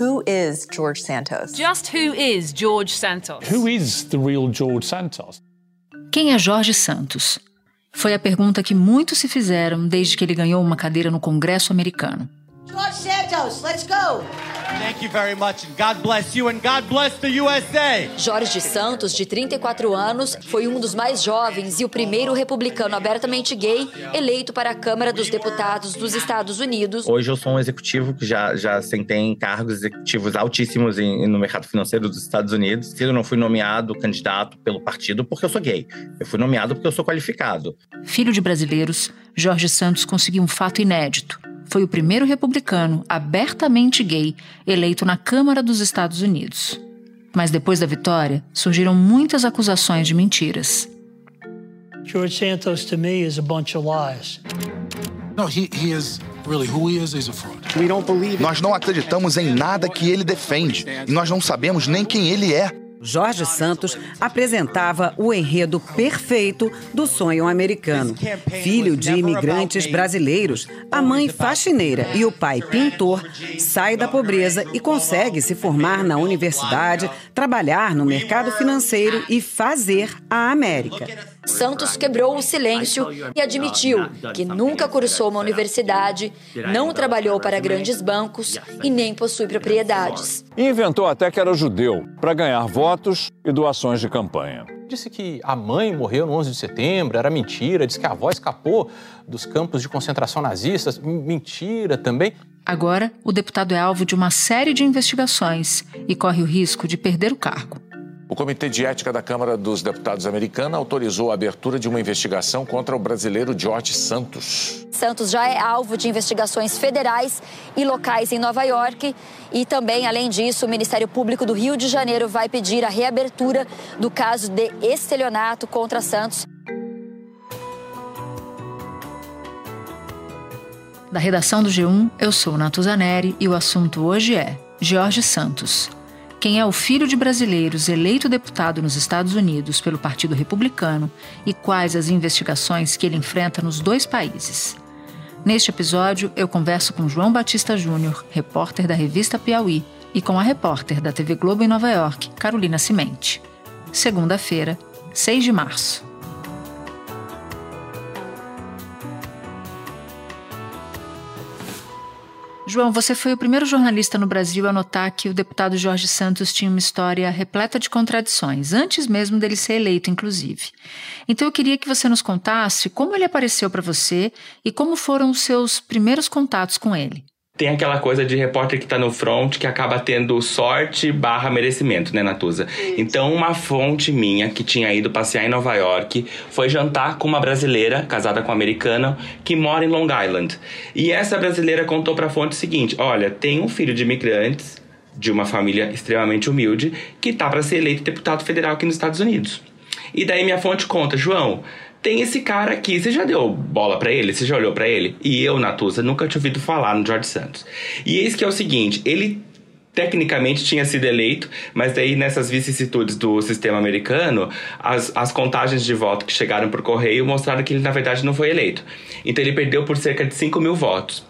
Who is George Santos? Just who is George Santos? Who is the real George Santos? Quem é Jorge Santos? Foi a pergunta que muitos se fizeram desde que ele ganhou uma cadeira no Congresso americano. George Santos, let's go! Thank you very much and God bless you and God bless the USA. Jorge Santos, de 34 anos, foi um dos mais jovens e o primeiro republicano abertamente gay eleito para a Câmara dos Deputados dos Estados Unidos. Hoje eu sou um executivo que já, já sentei em cargos executivos altíssimos em, no mercado financeiro dos Estados Unidos. Eu não fui nomeado candidato pelo partido porque eu sou gay. Eu fui nomeado porque eu sou qualificado. Filho de brasileiros, Jorge Santos conseguiu um fato inédito foi o primeiro republicano abertamente gay eleito na Câmara dos Estados Unidos. Mas depois da vitória, surgiram muitas acusações de mentiras. George Santos to me is a bunch of lies. No, he, he is really who he is, he's a fraud. Nós não acreditamos em nada que ele defende e nós não sabemos nem quem ele é. Jorge Santos apresentava o enredo perfeito do sonho americano. Filho de imigrantes brasileiros, a mãe faxineira e o pai pintor sai da pobreza e consegue se formar na universidade, trabalhar no mercado financeiro e fazer a América. Santos quebrou o silêncio e admitiu que nunca cursou uma universidade, não trabalhou para grandes bancos e nem possui propriedades. Inventou até que era judeu para ganhar votos e doações de campanha. Disse que a mãe morreu no 11 de setembro, era mentira. Disse que a avó escapou dos campos de concentração nazistas, mentira também. Agora, o deputado é alvo de uma série de investigações e corre o risco de perder o cargo. O Comitê de Ética da Câmara dos Deputados americana autorizou a abertura de uma investigação contra o brasileiro George Santos. Santos já é alvo de investigações federais e locais em Nova York. E também, além disso, o Ministério Público do Rio de Janeiro vai pedir a reabertura do caso de estelionato contra Santos. Da redação do G1, eu sou Natuzaneri e o assunto hoje é George Santos quem é o filho de brasileiros eleito deputado nos Estados Unidos pelo Partido Republicano e quais as investigações que ele enfrenta nos dois países. Neste episódio, eu converso com João Batista Júnior, repórter da revista Piauí, e com a repórter da TV Globo em Nova York, Carolina Cimente. Segunda-feira, 6 de março. João, você foi o primeiro jornalista no Brasil a notar que o deputado Jorge Santos tinha uma história repleta de contradições, antes mesmo dele ser eleito, inclusive. Então eu queria que você nos contasse como ele apareceu para você e como foram os seus primeiros contatos com ele tem aquela coisa de repórter que tá no front que acaba tendo sorte barra merecimento, né, Natuza? Então, uma fonte minha que tinha ido passear em Nova York foi jantar com uma brasileira, casada com um americana, que mora em Long Island. E essa brasileira contou pra fonte o seguinte: olha, tem um filho de imigrantes de uma família extremamente humilde que tá para ser eleito deputado federal aqui nos Estados Unidos. E daí minha fonte conta, João, tem esse cara aqui. Você já deu bola para ele? Você já olhou para ele? E eu, Natuza, nunca tinha ouvido falar no George Santos. E eis que é o seguinte: ele tecnicamente tinha sido eleito, mas daí nessas vicissitudes do sistema americano, as, as contagens de voto que chegaram por correio mostraram que ele na verdade não foi eleito. Então ele perdeu por cerca de 5 mil votos.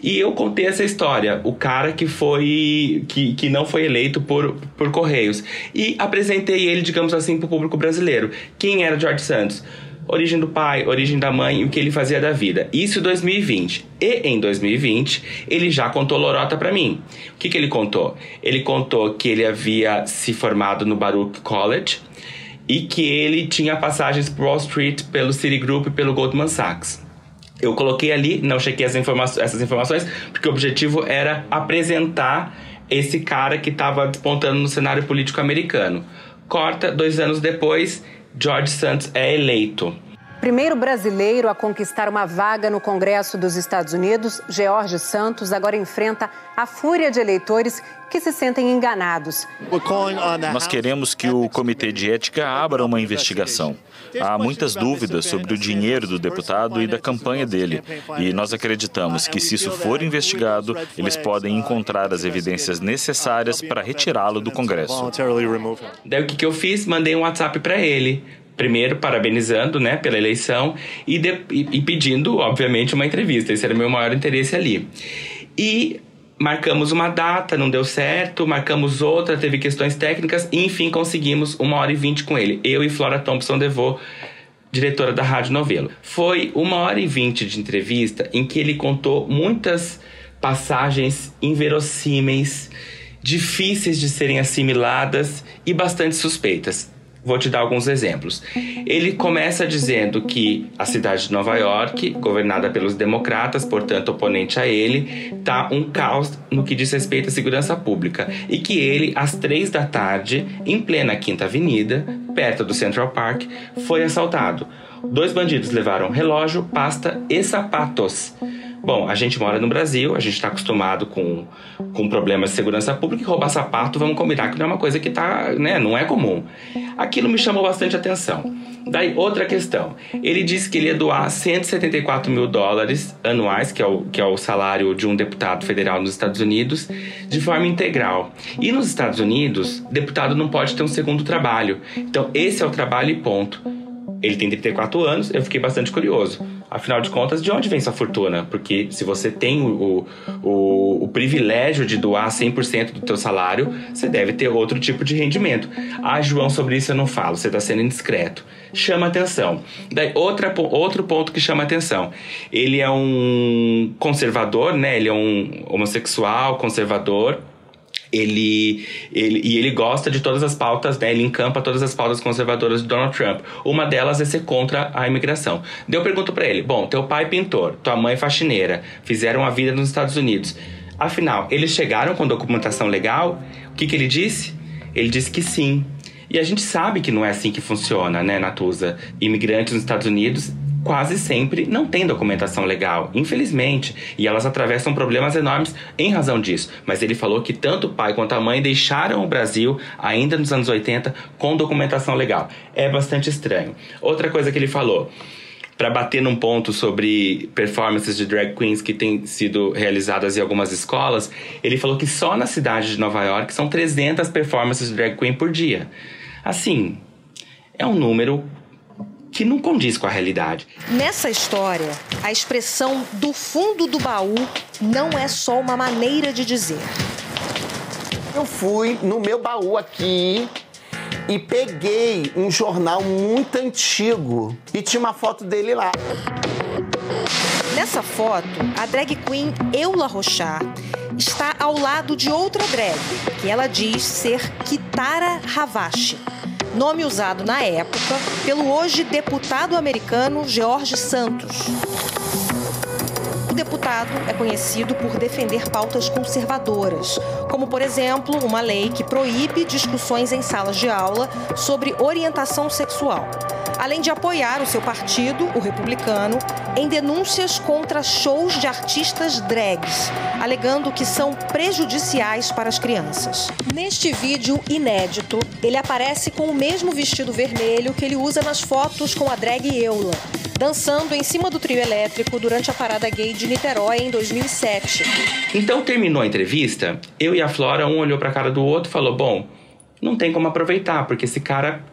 E eu contei essa história, o cara que foi que, que não foi eleito por, por correios. E apresentei ele, digamos assim, para o público brasileiro. Quem era George Santos? Origem do pai, origem da mãe e o que ele fazia da vida. Isso em 2020. E em 2020, ele já contou lorota para mim. O que, que ele contou? Ele contou que ele havia se formado no Baruch College e que ele tinha passagens por Wall Street pelo Citigroup e pelo Goldman Sachs. Eu coloquei ali, não chequei informa essas informações, porque o objetivo era apresentar esse cara que estava despontando no cenário político americano. Corta, dois anos depois, George Santos é eleito. Primeiro brasileiro a conquistar uma vaga no Congresso dos Estados Unidos, George Santos agora enfrenta a fúria de eleitores que se sentem enganados. Nós queremos que o Comitê de Ética abra uma investigação. Há muitas dúvidas sobre o dinheiro do deputado e da campanha dele. E nós acreditamos que, se isso for investigado, eles podem encontrar as evidências necessárias para retirá-lo do Congresso. Daí o que, eu fiz? Mandei um WhatsApp para ele primeiro parabenizando né, pela eleição e, de, e, e, pedindo, obviamente, uma entrevista. Esse era o meu maior interesse ali. E marcamos uma data, não deu certo, marcamos outra, teve questões técnicas, e enfim conseguimos uma hora e vinte com ele. Eu e Flora Thompson Devô, diretora da Rádio Novelo. Foi uma hora e vinte de entrevista em que ele contou muitas passagens inverossímeis, difíceis de serem assimiladas e bastante suspeitas. Vou te dar alguns exemplos. Ele começa dizendo que a cidade de Nova York, governada pelos democratas, portanto oponente a ele, tá um caos no que diz respeito à segurança pública e que ele, às três da tarde, em plena Quinta Avenida, perto do Central Park, foi assaltado. Dois bandidos levaram relógio, pasta e sapatos. Bom, a gente mora no Brasil, a gente está acostumado com, com problemas de segurança pública e roubar sapato, vamos combinar que não é uma coisa que tá, né, não é comum. Aquilo me chamou bastante atenção. Daí, outra questão. Ele disse que ele ia doar 174 mil dólares anuais, que é, o, que é o salário de um deputado federal nos Estados Unidos, de forma integral. E nos Estados Unidos, deputado não pode ter um segundo trabalho. Então, esse é o trabalho e ponto. Ele tem 34 anos, eu fiquei bastante curioso. Afinal de contas, de onde vem sua fortuna? Porque se você tem o, o, o privilégio de doar 100% do teu salário, você deve ter outro tipo de rendimento. Ah, João, sobre isso eu não falo, você está sendo indiscreto. Chama atenção. Daí, outra, outro ponto que chama atenção. Ele é um conservador, né? Ele é um homossexual, conservador, ele, ele e ele gosta de todas as pautas, né? Ele encampa todas as pautas conservadoras de Donald Trump. Uma delas é ser contra a imigração. Daí eu pergunto para ele: bom, teu pai é pintor, tua mãe é faxineira, fizeram a vida nos Estados Unidos. Afinal, eles chegaram com documentação legal? O que, que ele disse? Ele disse que sim. E a gente sabe que não é assim que funciona, né, Natuza? Imigrantes nos Estados Unidos quase sempre não têm documentação legal, infelizmente, e elas atravessam problemas enormes em razão disso. Mas ele falou que tanto o pai quanto a mãe deixaram o Brasil ainda nos anos 80 com documentação legal. É bastante estranho. Outra coisa que ele falou, para bater num ponto sobre performances de drag queens que têm sido realizadas em algumas escolas, ele falou que só na cidade de Nova York são 300 performances de drag queen por dia. Assim, é um número que não condiz com a realidade. Nessa história, a expressão do fundo do baú não é só uma maneira de dizer. Eu fui no meu baú aqui e peguei um jornal muito antigo e tinha uma foto dele lá. Nessa foto, a drag queen Eula Rochard está ao lado de outra drag, que ela diz ser Kitara Havashi nome usado na época pelo hoje deputado americano George Santos. O deputado é conhecido por defender pautas conservadoras, como, por exemplo, uma lei que proíbe discussões em salas de aula sobre orientação sexual além de apoiar o seu partido, o republicano, em denúncias contra shows de artistas drags, alegando que são prejudiciais para as crianças. Neste vídeo inédito, ele aparece com o mesmo vestido vermelho que ele usa nas fotos com a drag Eula, dançando em cima do trio elétrico durante a parada gay de Niterói em 2007. Então terminou a entrevista, eu e a Flora, um olhou para a cara do outro e falou: Bom, não tem como aproveitar, porque esse cara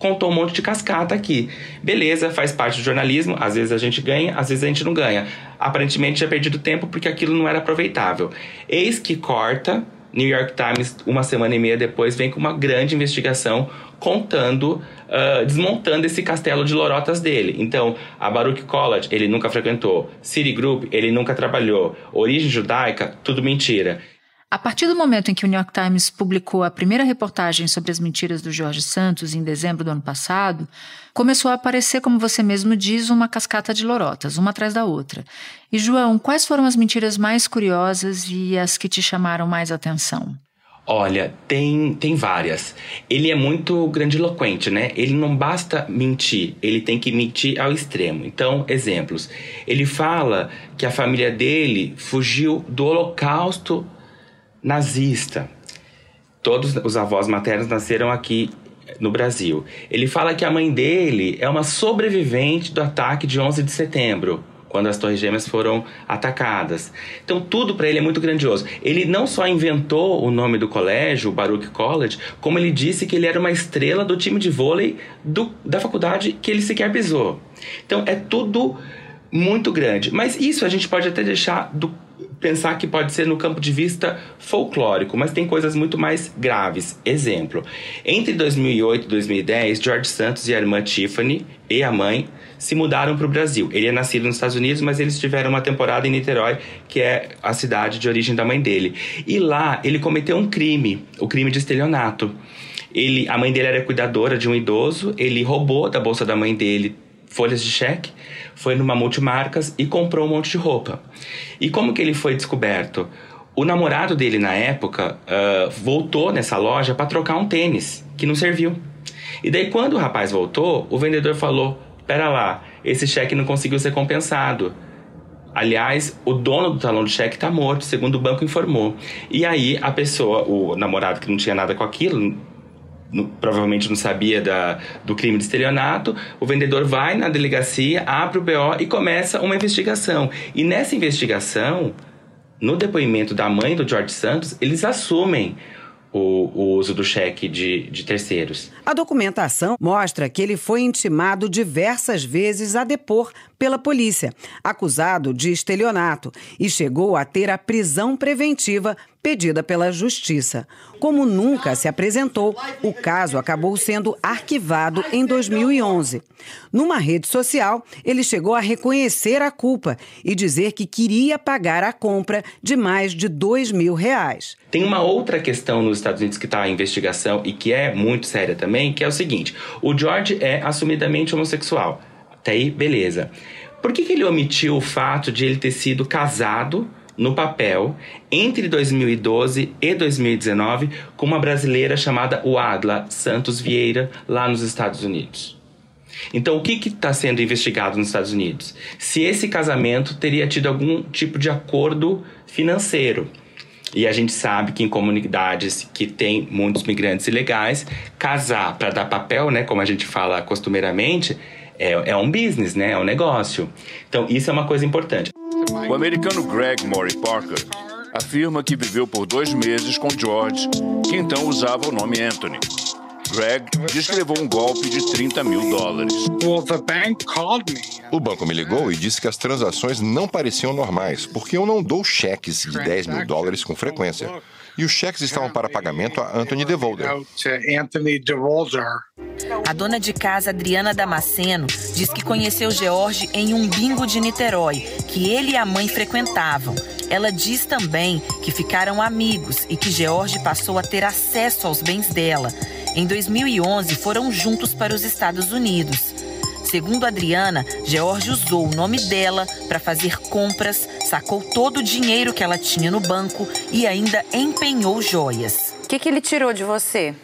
contou um monte de cascata aqui. Beleza, faz parte do jornalismo, às vezes a gente ganha, às vezes a gente não ganha. Aparentemente já perdido tempo porque aquilo não era aproveitável. Eis que corta, New York Times, uma semana e meia depois, vem com uma grande investigação contando, uh, desmontando esse castelo de lorotas dele. Então, a Baruch College, ele nunca frequentou. Citigroup, ele nunca trabalhou. Origem judaica, tudo mentira. A partir do momento em que o New York Times publicou a primeira reportagem sobre as mentiras do Jorge Santos, em dezembro do ano passado, começou a aparecer, como você mesmo diz, uma cascata de lorotas, uma atrás da outra. E, João, quais foram as mentiras mais curiosas e as que te chamaram mais atenção? Olha, tem, tem várias. Ele é muito grandiloquente, né? Ele não basta mentir, ele tem que mentir ao extremo. Então, exemplos. Ele fala que a família dele fugiu do Holocausto nazista. Todos os avós maternos nasceram aqui no Brasil. Ele fala que a mãe dele é uma sobrevivente do ataque de 11 de setembro, quando as Torres Gêmeas foram atacadas. Então, tudo para ele é muito grandioso. Ele não só inventou o nome do colégio, o Baruch College, como ele disse que ele era uma estrela do time de vôlei do, da faculdade que ele sequer pisou. Então, é tudo muito grande. Mas isso a gente pode até deixar do pensar que pode ser no campo de vista folclórico, mas tem coisas muito mais graves. Exemplo: entre 2008 e 2010, George Santos e a irmã Tiffany e a mãe se mudaram para o Brasil. Ele é nascido nos Estados Unidos, mas eles tiveram uma temporada em Niterói, que é a cidade de origem da mãe dele. E lá ele cometeu um crime, o crime de estelionato. Ele, a mãe dele era cuidadora de um idoso, ele roubou da bolsa da mãe dele folhas de cheque, foi numa multimarcas e comprou um monte de roupa. E como que ele foi descoberto? O namorado dele na época uh, voltou nessa loja para trocar um tênis que não serviu. E daí quando o rapaz voltou, o vendedor falou: "Pera lá, esse cheque não conseguiu ser compensado." Aliás, o dono do talão de cheque está morto, segundo o banco informou. E aí a pessoa, o namorado que não tinha nada com aquilo, no, provavelmente não sabia da, do crime de estelionato, o vendedor vai na delegacia, abre o BO e começa uma investigação. E nessa investigação, no depoimento da mãe do George Santos, eles assumem o, o, uso do cheque de, de terceiros. A documentação mostra que ele foi intimado diversas vezes a depor pela polícia, acusado de estelionato, e chegou a ter a prisão preventiva pedida pela Justiça. Como nunca se apresentou, o caso acabou sendo arquivado em 2011. Numa rede social, ele chegou a reconhecer a culpa e dizer que queria pagar a compra de mais de 2 mil reais. Tem uma outra questão nos Estados Unidos que está em investigação e que é muito séria também, que é o seguinte: o George é assumidamente homossexual. Até aí, beleza. Por que, que ele omitiu o fato de ele ter sido casado no papel entre 2012 e 2019 com uma brasileira chamada Wadla Santos Vieira, lá nos Estados Unidos? Então, o que está sendo investigado nos Estados Unidos? Se esse casamento teria tido algum tipo de acordo financeiro. E a gente sabe que em comunidades que tem muitos migrantes ilegais, casar para dar papel, né, como a gente fala costumeiramente, é, é um business, né? É um negócio. Então, isso é uma coisa importante. O americano Greg Murray Parker afirma que viveu por dois meses com George, que então usava o nome Anthony. Greg diz que levou um golpe de 30 mil dólares. O banco me ligou e disse que as transações não pareciam normais, porque eu não dou cheques de 10 mil dólares com frequência. E os cheques estavam para pagamento a Anthony DeVolder. A dona de casa, Adriana Damasceno, diz que conheceu George em um bingo de Niterói, que ele e a mãe frequentavam. Ela diz também que ficaram amigos e que George passou a ter acesso aos bens dela. Em 2011, foram juntos para os Estados Unidos. Segundo Adriana, George usou o nome dela para fazer compras, sacou todo o dinheiro que ela tinha no banco e ainda empenhou joias. O que, que ele tirou de você?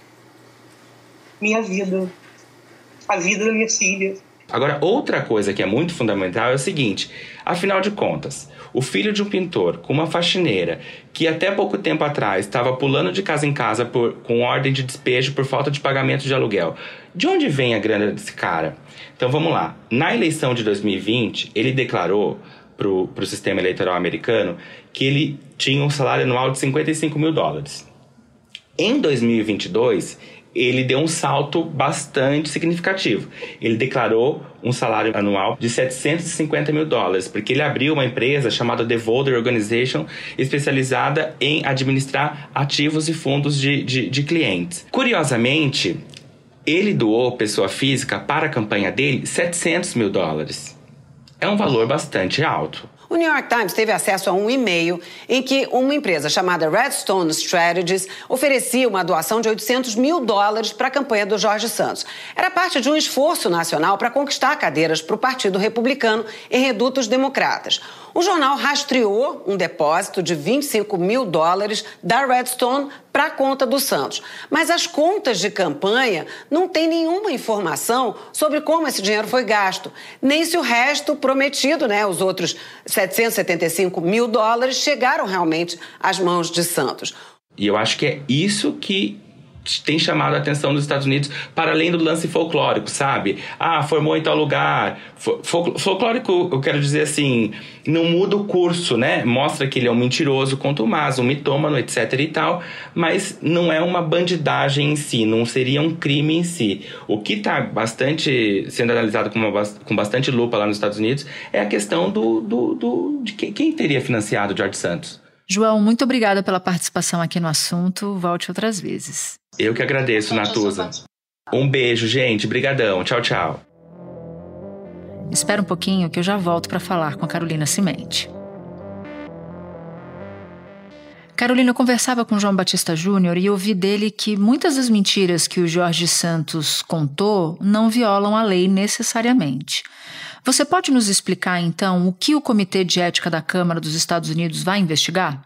Minha vida. A vida da minha filha. Agora, outra coisa que é muito fundamental é o seguinte: afinal de contas, o filho de um pintor com uma faxineira que até pouco tempo atrás estava pulando de casa em casa por, com ordem de despejo por falta de pagamento de aluguel, de onde vem a grana desse cara? Então vamos lá. Na eleição de 2020, ele declarou para o sistema eleitoral americano que ele tinha um salário anual de 55 mil dólares. Em 2022, ele deu um salto bastante significativo. Ele declarou um salário anual de 750 mil dólares, porque ele abriu uma empresa chamada The Volder Organization, especializada em administrar ativos e fundos de, de, de clientes. Curiosamente, ele doou, pessoa física, para a campanha dele 700 mil dólares. É um valor bastante alto. O New York Times teve acesso a um e-mail em que uma empresa chamada Redstone Strategies oferecia uma doação de 800 mil dólares para a campanha do Jorge Santos. Era parte de um esforço nacional para conquistar cadeiras para o Partido Republicano em redutos democratas. O jornal rastreou um depósito de 25 mil dólares da Redstone para a conta do Santos. Mas as contas de campanha não têm nenhuma informação sobre como esse dinheiro foi gasto, nem se o resto prometido, né, os outros 775 mil dólares, chegaram realmente às mãos de Santos. E eu acho que é isso que tem chamado a atenção dos Estados Unidos para além do lance folclórico, sabe? Ah, formou em tal lugar. Folclórico, eu quero dizer assim, não muda o curso, né? Mostra que ele é um mentiroso, contumaz, um mitômano, etc e tal, mas não é uma bandidagem em si, não seria um crime em si. O que está bastante sendo analisado com, uma, com bastante lupa lá nos Estados Unidos é a questão do, do, do de quem, quem teria financiado George Santos. João, muito obrigada pela participação aqui no assunto. Volte outras vezes. Eu que agradeço, Natuza. Um beijo, gente. Brigadão. Tchau, tchau. Espera um pouquinho que eu já volto para falar com a Carolina Cimente. Carolina, eu conversava com João Batista Júnior e ouvi dele que muitas das mentiras que o Jorge Santos contou não violam a lei necessariamente. Você pode nos explicar, então, o que o Comitê de Ética da Câmara dos Estados Unidos vai investigar?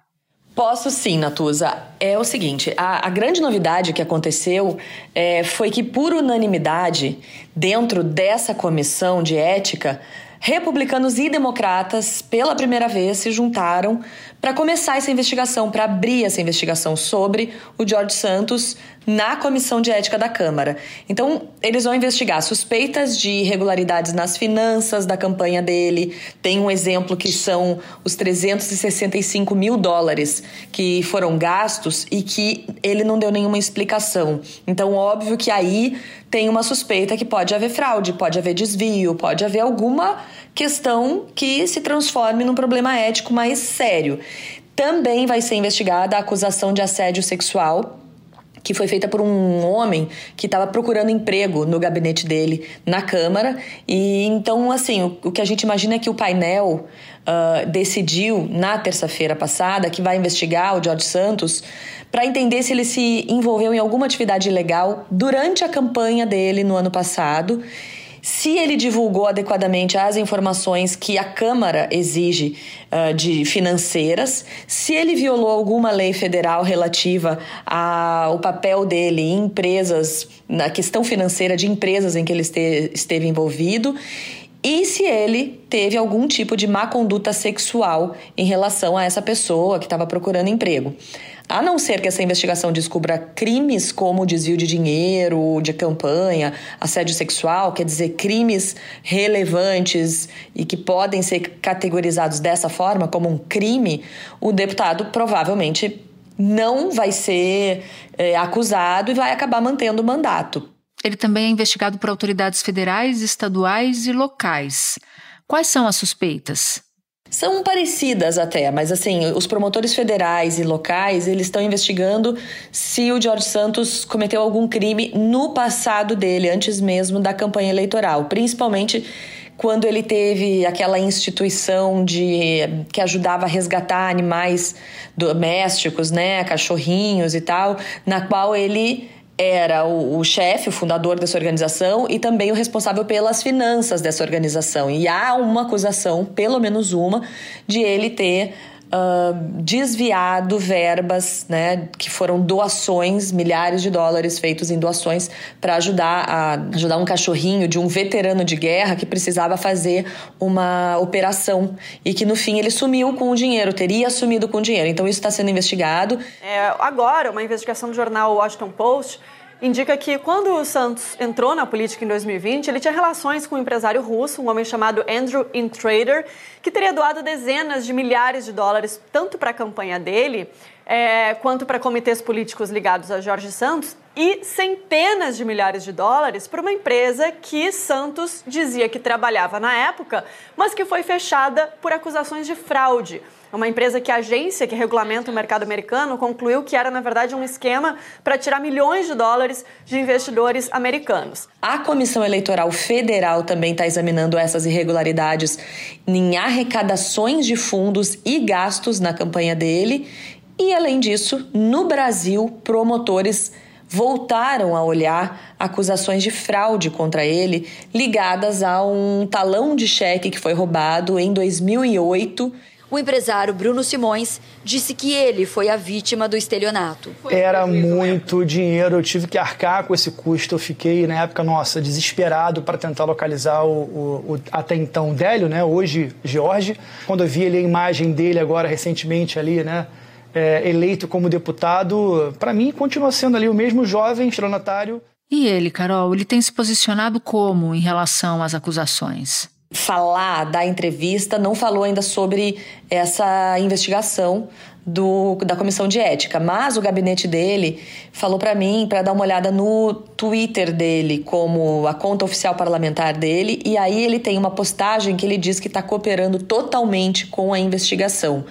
Posso sim, Natuza. É o seguinte: a, a grande novidade que aconteceu é, foi que, por unanimidade, dentro dessa comissão de ética, republicanos e democratas, pela primeira vez, se juntaram para começar essa investigação, para abrir essa investigação sobre o George Santos na Comissão de Ética da Câmara. Então, eles vão investigar suspeitas de irregularidades nas finanças da campanha dele. Tem um exemplo que são os 365 mil dólares que foram gastos e que ele não deu nenhuma explicação. Então, óbvio que aí tem uma suspeita que pode haver fraude, pode haver desvio, pode haver alguma questão que se transforme num problema ético mais sério. Também vai ser investigada a acusação de assédio sexual que foi feita por um homem que estava procurando emprego no gabinete dele na Câmara. E então, assim, o, o que a gente imagina é que o painel uh, decidiu na terça-feira passada que vai investigar o George Santos para entender se ele se envolveu em alguma atividade ilegal durante a campanha dele no ano passado se ele divulgou adequadamente as informações que a Câmara exige uh, de financeiras, se ele violou alguma lei federal relativa ao papel dele em empresas, na questão financeira de empresas em que ele este, esteve envolvido e se ele teve algum tipo de má conduta sexual em relação a essa pessoa que estava procurando emprego. A não ser que essa investigação descubra crimes como desvio de dinheiro, de campanha, assédio sexual, quer dizer, crimes relevantes e que podem ser categorizados dessa forma, como um crime, o deputado provavelmente não vai ser é, acusado e vai acabar mantendo o mandato. Ele também é investigado por autoridades federais, estaduais e locais. Quais são as suspeitas? São parecidas até, mas assim, os promotores federais e locais, eles estão investigando se o George Santos cometeu algum crime no passado dele, antes mesmo da campanha eleitoral, principalmente quando ele teve aquela instituição de que ajudava a resgatar animais domésticos, né, cachorrinhos e tal, na qual ele era o, o chefe, o fundador dessa organização e também o responsável pelas finanças dessa organização. E há uma acusação, pelo menos uma, de ele ter Uh, desviado verbas, né, que foram doações, milhares de dólares feitos em doações para ajudar a ajudar um cachorrinho de um veterano de guerra que precisava fazer uma operação e que no fim ele sumiu com o dinheiro, teria sumido com o dinheiro. Então isso está sendo investigado. É, agora, uma investigação do jornal Washington Post indica que quando o Santos entrou na política em 2020, ele tinha relações com um empresário russo, um homem chamado Andrew Intrader, que teria doado dezenas de milhares de dólares tanto para a campanha dele é, quanto para comitês políticos ligados a Jorge Santos e centenas de milhares de dólares para uma empresa que Santos dizia que trabalhava na época, mas que foi fechada por acusações de fraude uma empresa que a agência que regulamenta o mercado americano concluiu que era, na verdade, um esquema para tirar milhões de dólares de investidores americanos. A Comissão Eleitoral Federal também está examinando essas irregularidades em arrecadações de fundos e gastos na campanha dele. E, além disso, no Brasil, promotores voltaram a olhar acusações de fraude contra ele ligadas a um talão de cheque que foi roubado em 2008 o empresário Bruno Simões disse que ele foi a vítima do estelionato. Era muito dinheiro, eu tive que arcar com esse custo. Eu fiquei, na época, nossa, desesperado para tentar localizar o, o, o, até então Délio, né? hoje Jorge. Quando eu vi ali a imagem dele agora recentemente ali, né? É, eleito como deputado, para mim continua sendo ali o mesmo jovem estelionatário. E ele, Carol, ele tem se posicionado como em relação às acusações? Falar, dar entrevista, não falou ainda sobre essa investigação do, da comissão de ética, mas o gabinete dele falou para mim para dar uma olhada no Twitter dele, como a conta oficial parlamentar dele, e aí ele tem uma postagem que ele diz que está cooperando totalmente com a investigação.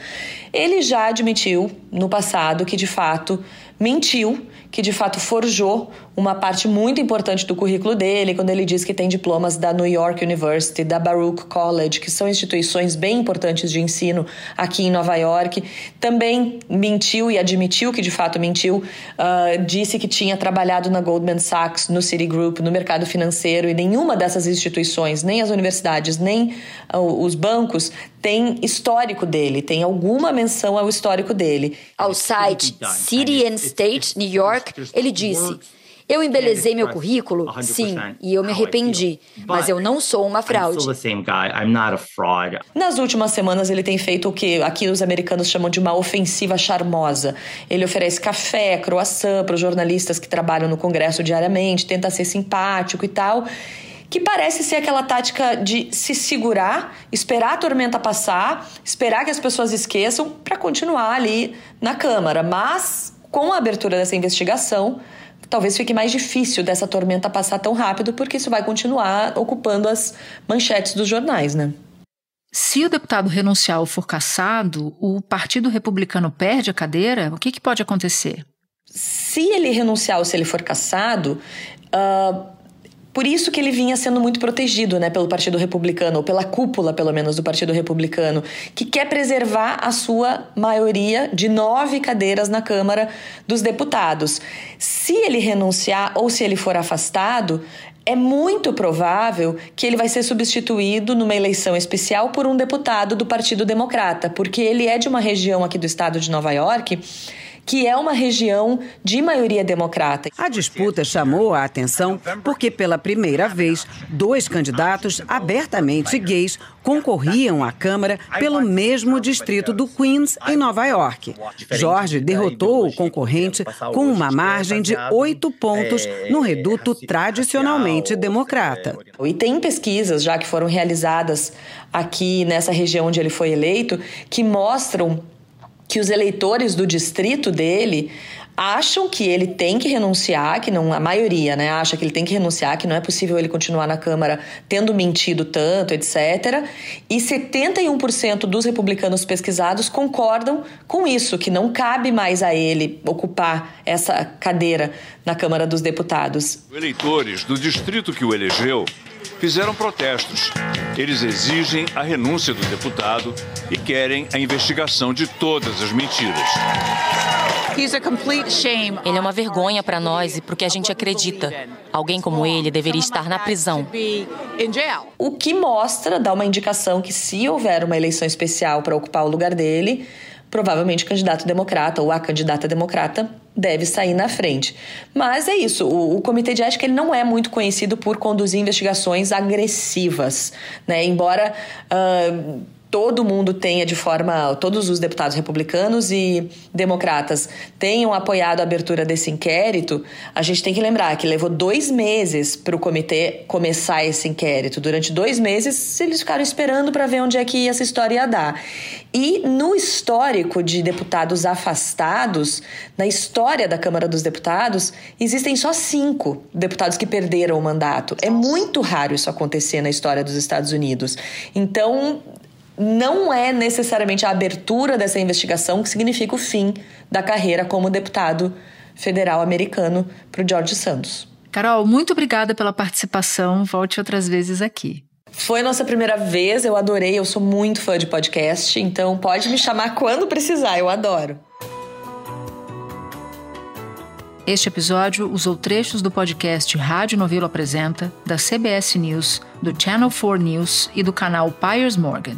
Ele já admitiu no passado que de fato mentiu, que de fato forjou uma parte muito importante do currículo dele, quando ele diz que tem diplomas da New York University, da Baruch College, que são instituições bem importantes de ensino aqui em Nova York. Também mentiu e admitiu que de fato mentiu, uh, disse que tinha trabalhado na Goldman Sachs, no Citigroup, no mercado financeiro, e nenhuma dessas instituições, nem as universidades, nem uh, os bancos, tem histórico dele, tem alguma menção ao histórico dele. Ao site City and State New York, ele disse. Eu embelezei meu currículo? Sim, e eu me arrependi. Mas eu não sou uma fraude. Nas últimas semanas, ele tem feito o que aqui os americanos chamam de uma ofensiva charmosa. Ele oferece café, croissant para os jornalistas que trabalham no Congresso diariamente, tenta ser simpático e tal que parece ser aquela tática de se segurar, esperar a tormenta passar, esperar que as pessoas esqueçam para continuar ali na Câmara. Mas com a abertura dessa investigação, talvez fique mais difícil dessa tormenta passar tão rápido, porque isso vai continuar ocupando as manchetes dos jornais, né? Se o deputado renunciar ou for cassado, o Partido Republicano perde a cadeira? O que, que pode acontecer? Se ele renunciar ou se ele for cassado, uh, por isso que ele vinha sendo muito protegido né, pelo Partido Republicano, ou pela cúpula, pelo menos, do Partido Republicano, que quer preservar a sua maioria de nove cadeiras na Câmara dos Deputados. Se ele renunciar ou se ele for afastado, é muito provável que ele vai ser substituído numa eleição especial por um deputado do Partido Democrata, porque ele é de uma região aqui do estado de Nova York que é uma região de maioria democrata. A disputa chamou a atenção porque, pela primeira vez, dois candidatos abertamente gays concorriam à Câmara pelo mesmo distrito do Queens, em Nova York. Jorge derrotou o concorrente com uma margem de oito pontos no reduto tradicionalmente democrata. E tem pesquisas já que foram realizadas aqui nessa região onde ele foi eleito que mostram que os eleitores do distrito dele acham que ele tem que renunciar, que não a maioria, né, acha que ele tem que renunciar, que não é possível ele continuar na Câmara tendo mentido tanto, etc. E 71% dos republicanos pesquisados concordam com isso, que não cabe mais a ele ocupar essa cadeira na Câmara dos Deputados. Eleitores do distrito que o elegeu fizeram protestos. Eles exigem a renúncia do deputado e querem a investigação de todas as mentiras. Ele é uma vergonha para nós e para o que a gente acredita. Alguém como ele deveria estar na prisão. O que mostra, dá uma indicação que se houver uma eleição especial para ocupar o lugar dele, provavelmente o candidato democrata ou a candidata democrata deve sair na frente. Mas é isso, o, o, Comitê de Ética ele não é muito conhecido por conduzir investigações agressivas, né? Embora uh, todo mundo tenha de forma, todos os deputados republicanos e democratas tenham apoiado a abertura desse inquérito, a gente tem que lembrar que levou dois meses para o comitê começar esse inquérito. Durante dois meses, eles ficaram esperando para ver onde é que essa história ia dar. E no histórico de deputados afastados, na história da Câmara dos Deputados, existem só cinco deputados que perderam o mandato. É muito raro isso acontecer na história dos Estados Unidos. Então, não é necessariamente a abertura dessa investigação que significa o fim da carreira como deputado federal americano para o George Santos. Carol, muito obrigada pela participação. Volte outras vezes aqui. Foi nossa primeira vez, eu adorei, eu sou muito fã de podcast, então pode me chamar quando precisar, eu adoro. Este episódio usou trechos do podcast Rádio Novelo Apresenta, da CBS News, do Channel 4 News e do canal Piers Morgan.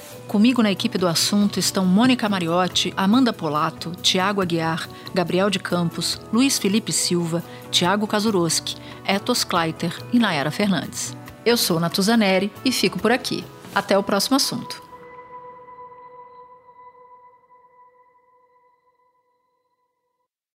Comigo na equipe do assunto estão Mônica Mariotti, Amanda Polato, Tiago Aguiar, Gabriel de Campos, Luiz Felipe Silva, Tiago Kazuroski, Etos Kleiter e Nayara Fernandes. Eu sou Natuzaneri e fico por aqui. Até o próximo assunto.